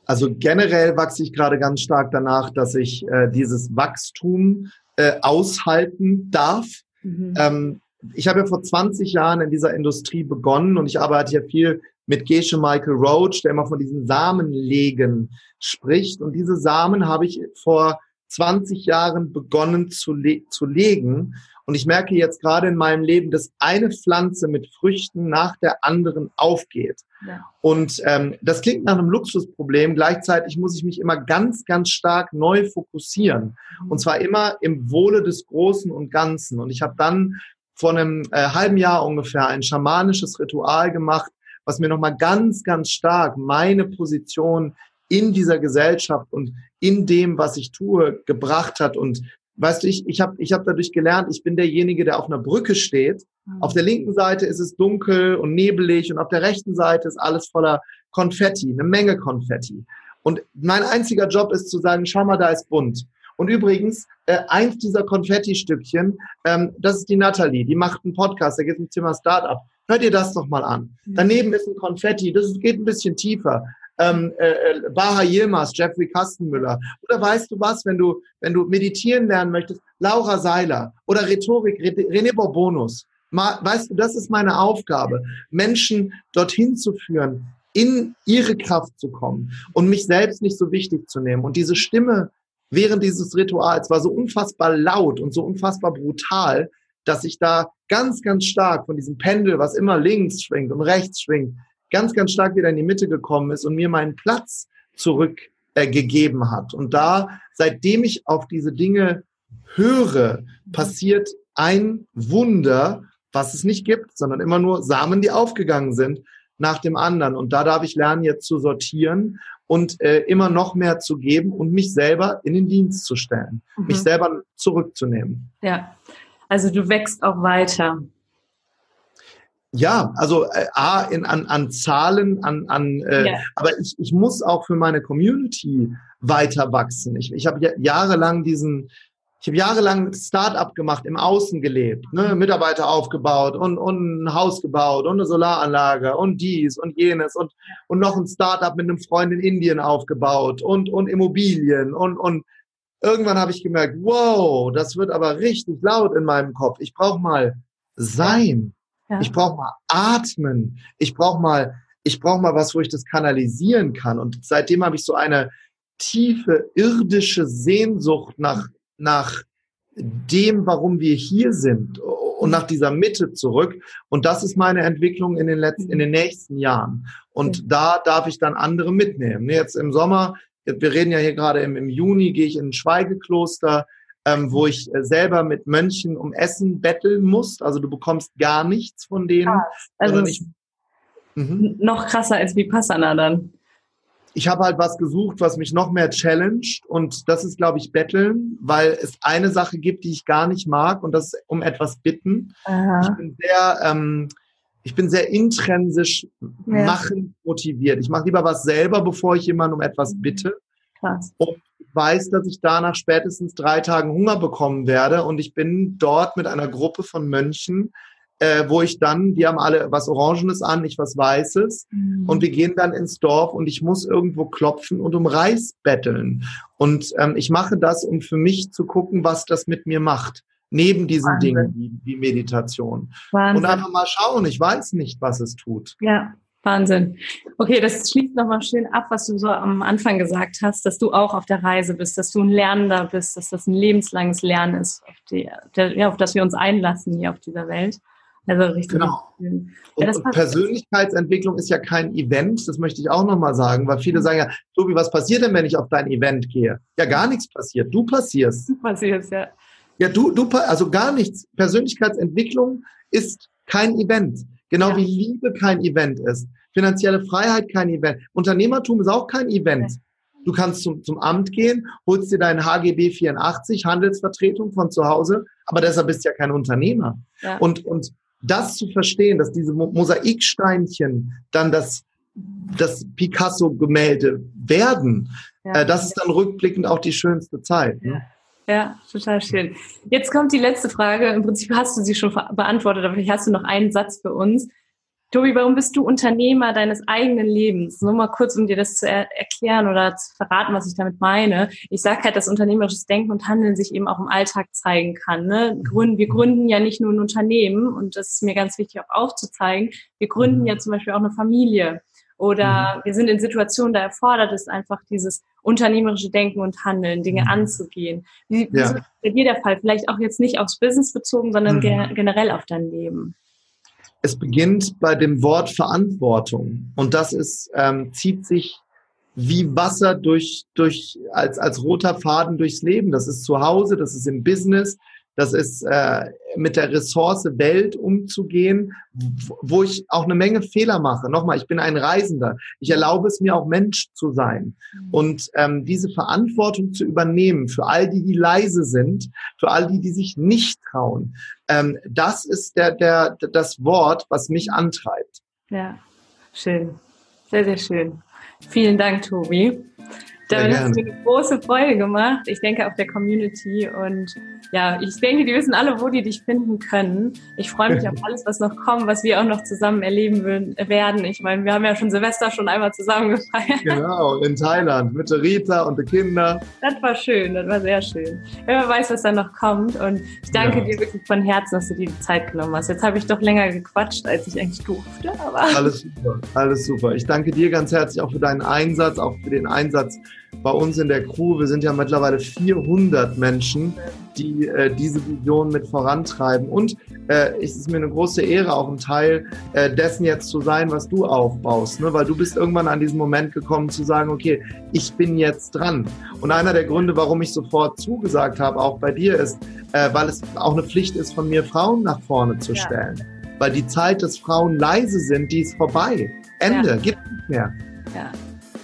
Also generell wachse ich gerade ganz stark danach, dass ich äh, dieses Wachstum äh, aushalten darf. Mhm. Ähm, ich habe ja vor 20 Jahren in dieser Industrie begonnen und ich arbeite ja viel mit Gesche Michael Roach, der immer von diesen Samenlegen spricht. Und diese Samen habe ich vor 20 Jahren begonnen zu, le zu legen. Und ich merke jetzt gerade in meinem Leben, dass eine Pflanze mit Früchten nach der anderen aufgeht. Ja. Und ähm, das klingt nach einem Luxusproblem. Gleichzeitig muss ich mich immer ganz, ganz stark neu fokussieren. Mhm. Und zwar immer im Wohle des Großen und Ganzen. Und ich habe dann vor einem äh, halben Jahr ungefähr ein schamanisches Ritual gemacht, was mir nochmal ganz, ganz stark meine Position in dieser Gesellschaft und in dem, was ich tue, gebracht hat. Und weißt du, ich, ich habe ich hab dadurch gelernt, ich bin derjenige, der auf einer Brücke steht. Mhm. Auf der linken Seite ist es dunkel und nebelig und auf der rechten Seite ist alles voller Konfetti, eine Menge Konfetti. Und mein einziger Job ist zu sagen, schau mal, da ist bunt. Und übrigens, äh, eins dieser Konfetti-Stückchen, ähm, das ist die Natalie, die macht einen Podcast, da geht es um Thema Startup. Hört ihr das doch mal an. Mhm. Daneben ist ein Konfetti, das geht ein bisschen tiefer ähm, äh, äh, Baha Yilmaz, Jeffrey Kastenmüller. Oder weißt du was, wenn du, wenn du meditieren lernen möchtest, Laura Seiler oder Rhetorik, René Bourbonus. Weißt du, das ist meine Aufgabe, Menschen dorthin zu führen, in ihre Kraft zu kommen und mich selbst nicht so wichtig zu nehmen. Und diese Stimme während dieses Rituals war so unfassbar laut und so unfassbar brutal, dass ich da ganz, ganz stark von diesem Pendel, was immer links schwingt und rechts schwingt, ganz, ganz stark wieder in die Mitte gekommen ist und mir meinen Platz zurückgegeben äh, hat. Und da, seitdem ich auf diese Dinge höre, passiert ein Wunder, was es nicht gibt, sondern immer nur Samen, die aufgegangen sind nach dem anderen. Und da darf ich lernen, jetzt zu sortieren und äh, immer noch mehr zu geben und mich selber in den Dienst zu stellen, mhm. mich selber zurückzunehmen. Ja, also du wächst auch weiter. Ja, also äh, A, in, an, an Zahlen, an, an äh, ja. aber ich, ich muss auch für meine Community weiter wachsen. Ich, ich habe ja jahrelang diesen, ich habe jahrelang Start-up gemacht, im Außen gelebt, ne? Mitarbeiter aufgebaut und, und ein Haus gebaut und eine Solaranlage und dies und jenes und, und noch ein Start-up mit einem Freund in Indien aufgebaut und, und Immobilien und, und irgendwann habe ich gemerkt, wow, das wird aber richtig laut in meinem Kopf. Ich brauche mal sein. Ja. Ich brauche mal atmen. Ich brauche mal, ich brauche mal was, wo ich das kanalisieren kann. Und seitdem habe ich so eine tiefe irdische Sehnsucht nach, nach dem, warum wir hier sind und nach dieser Mitte zurück. Und das ist meine Entwicklung in den letzten, in den nächsten Jahren. Und okay. da darf ich dann andere mitnehmen. Jetzt im Sommer, wir reden ja hier gerade im, im Juni, gehe ich in ein Schweigekloster, ähm, wo ich äh, selber mit Mönchen um Essen betteln muss. Also du bekommst gar nichts von denen. Ah, also ich, mhm. noch krasser als Vipassana dann ich habe halt was gesucht, was mich noch mehr challenged und das ist, glaube ich, Betteln, weil es eine Sache gibt, die ich gar nicht mag und das ist um etwas bitten. Aha. Ich bin sehr, ähm, ich bin sehr intrinsisch ja. machen motiviert. Ich mache lieber was selber, bevor ich jemanden um etwas bitte. Krass. Und weiß, dass ich danach spätestens drei Tagen Hunger bekommen werde und ich bin dort mit einer Gruppe von Mönchen, äh, wo ich dann, die haben alle was Orangenes an, ich was Weißes. Mhm. Und wir gehen dann ins Dorf und ich muss irgendwo klopfen und um Reis betteln. Und ähm, ich mache das, um für mich zu gucken, was das mit mir macht. Neben diesen Wahnsinn. Dingen wie, wie Meditation. Wahnsinn. Und einfach mal schauen, ich weiß nicht, was es tut. Ja, Wahnsinn. Okay, das schließt nochmal schön ab, was du so am Anfang gesagt hast, dass du auch auf der Reise bist, dass du ein Lernender bist, dass das ein lebenslanges Lernen ist, auf, die, der, ja, auf das wir uns einlassen hier auf dieser Welt. Also richtig. Genau. Und, ja, und Persönlichkeitsentwicklung ist ja kein Event, das möchte ich auch nochmal sagen, weil viele sagen ja, Tobi, was passiert denn, wenn ich auf dein Event gehe? Ja, gar nichts passiert. Du passierst. Du passierst, ja. Ja, du, du, also gar nichts. Persönlichkeitsentwicklung ist kein Event. Genau ja. wie Liebe kein Event ist. Finanzielle Freiheit kein Event. Unternehmertum ist auch kein Event. Du kannst zum, zum Amt gehen, holst dir deinen HGB 84, Handelsvertretung von zu Hause, aber deshalb bist du ja kein Unternehmer. Ja. Und, und das zu verstehen, dass diese Mosaiksteinchen dann das, das Picasso-Gemälde werden, ja. äh, das ist dann rückblickend auch die schönste Zeit. Ne? Ja, total schön. Jetzt kommt die letzte Frage. Im Prinzip hast du sie schon beantwortet, aber vielleicht hast du noch einen Satz für uns. Tobi, warum bist du Unternehmer deines eigenen Lebens? Nur mal kurz, um dir das zu er erklären oder zu verraten, was ich damit meine. Ich sage halt, dass unternehmerisches Denken und Handeln sich eben auch im Alltag zeigen kann. Ne? Wir gründen ja nicht nur ein Unternehmen und das ist mir ganz wichtig auch aufzuzeigen. Wir gründen mhm. ja zum Beispiel auch eine Familie oder mhm. wir sind in Situationen, da erfordert es einfach dieses unternehmerische Denken und Handeln, Dinge mhm. anzugehen. Wie, wie ja. ist bei dir der Fall? Vielleicht auch jetzt nicht aufs Business bezogen, sondern mhm. generell auf dein Leben es beginnt bei dem Wort Verantwortung. Und das ist, ähm, zieht sich wie Wasser durch, durch, als, als roter Faden durchs Leben. Das ist zu Hause, das ist im Business, das ist äh, mit der Ressource Welt umzugehen, wo ich auch eine Menge Fehler mache. Nochmal, ich bin ein Reisender. Ich erlaube es mir auch Mensch zu sein. Und ähm, diese Verantwortung zu übernehmen für all die, die leise sind, für all die, die sich nicht trauen, ähm, das ist der, der, das Wort, was mich antreibt. Ja, schön. Sehr, sehr schön. Vielen Dank, Tobi. Damit hast du mir eine große Freude gemacht. Ich denke auf der Community und ja, ich denke, die wissen alle, wo die dich finden können. Ich freue mich auf alles, was noch kommt, was wir auch noch zusammen erleben werden. Ich meine, wir haben ja schon Silvester schon einmal zusammen gefeiert. Genau, in Thailand mit der Rita und den Kindern. Das war schön, das war sehr schön. Wer weiß, was da noch kommt und ich danke ja. dir wirklich von Herzen, dass du dir die Zeit genommen hast. Jetzt habe ich doch länger gequatscht, als ich eigentlich durfte. Aber alles super, alles super. Ich danke dir ganz herzlich auch für deinen Einsatz, auch für den Einsatz bei uns in der Crew. Wir sind ja mittlerweile 400 Menschen, die äh, diese Vision mit vorantreiben. Und äh, es ist mir eine große Ehre, auch ein Teil äh, dessen jetzt zu sein, was du aufbaust. Ne? Weil du bist irgendwann an diesen Moment gekommen zu sagen, okay, ich bin jetzt dran. Und einer der Gründe, warum ich sofort zugesagt habe, auch bei dir, ist, äh, weil es auch eine Pflicht ist von mir, Frauen nach vorne zu stellen. Ja. Weil die Zeit, dass Frauen leise sind, die ist vorbei. Ende, ja. gibt nicht mehr. Ja.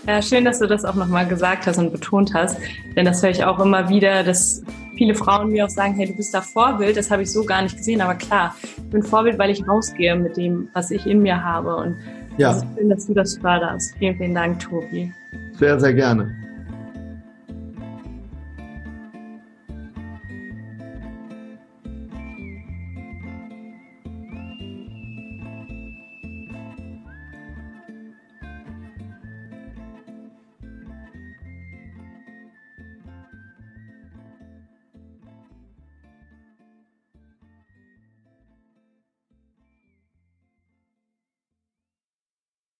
Ja, schön, dass du das auch nochmal gesagt hast und betont hast. Denn das höre ich auch immer wieder, dass viele Frauen mir auch sagen, hey, du bist da Vorbild, das habe ich so gar nicht gesehen. Aber klar, ich bin Vorbild, weil ich rausgehe mit dem, was ich in mir habe. Und ja. es ist schön, dass du das förderst. Vielen, vielen Dank, Tobi. Sehr, sehr gerne.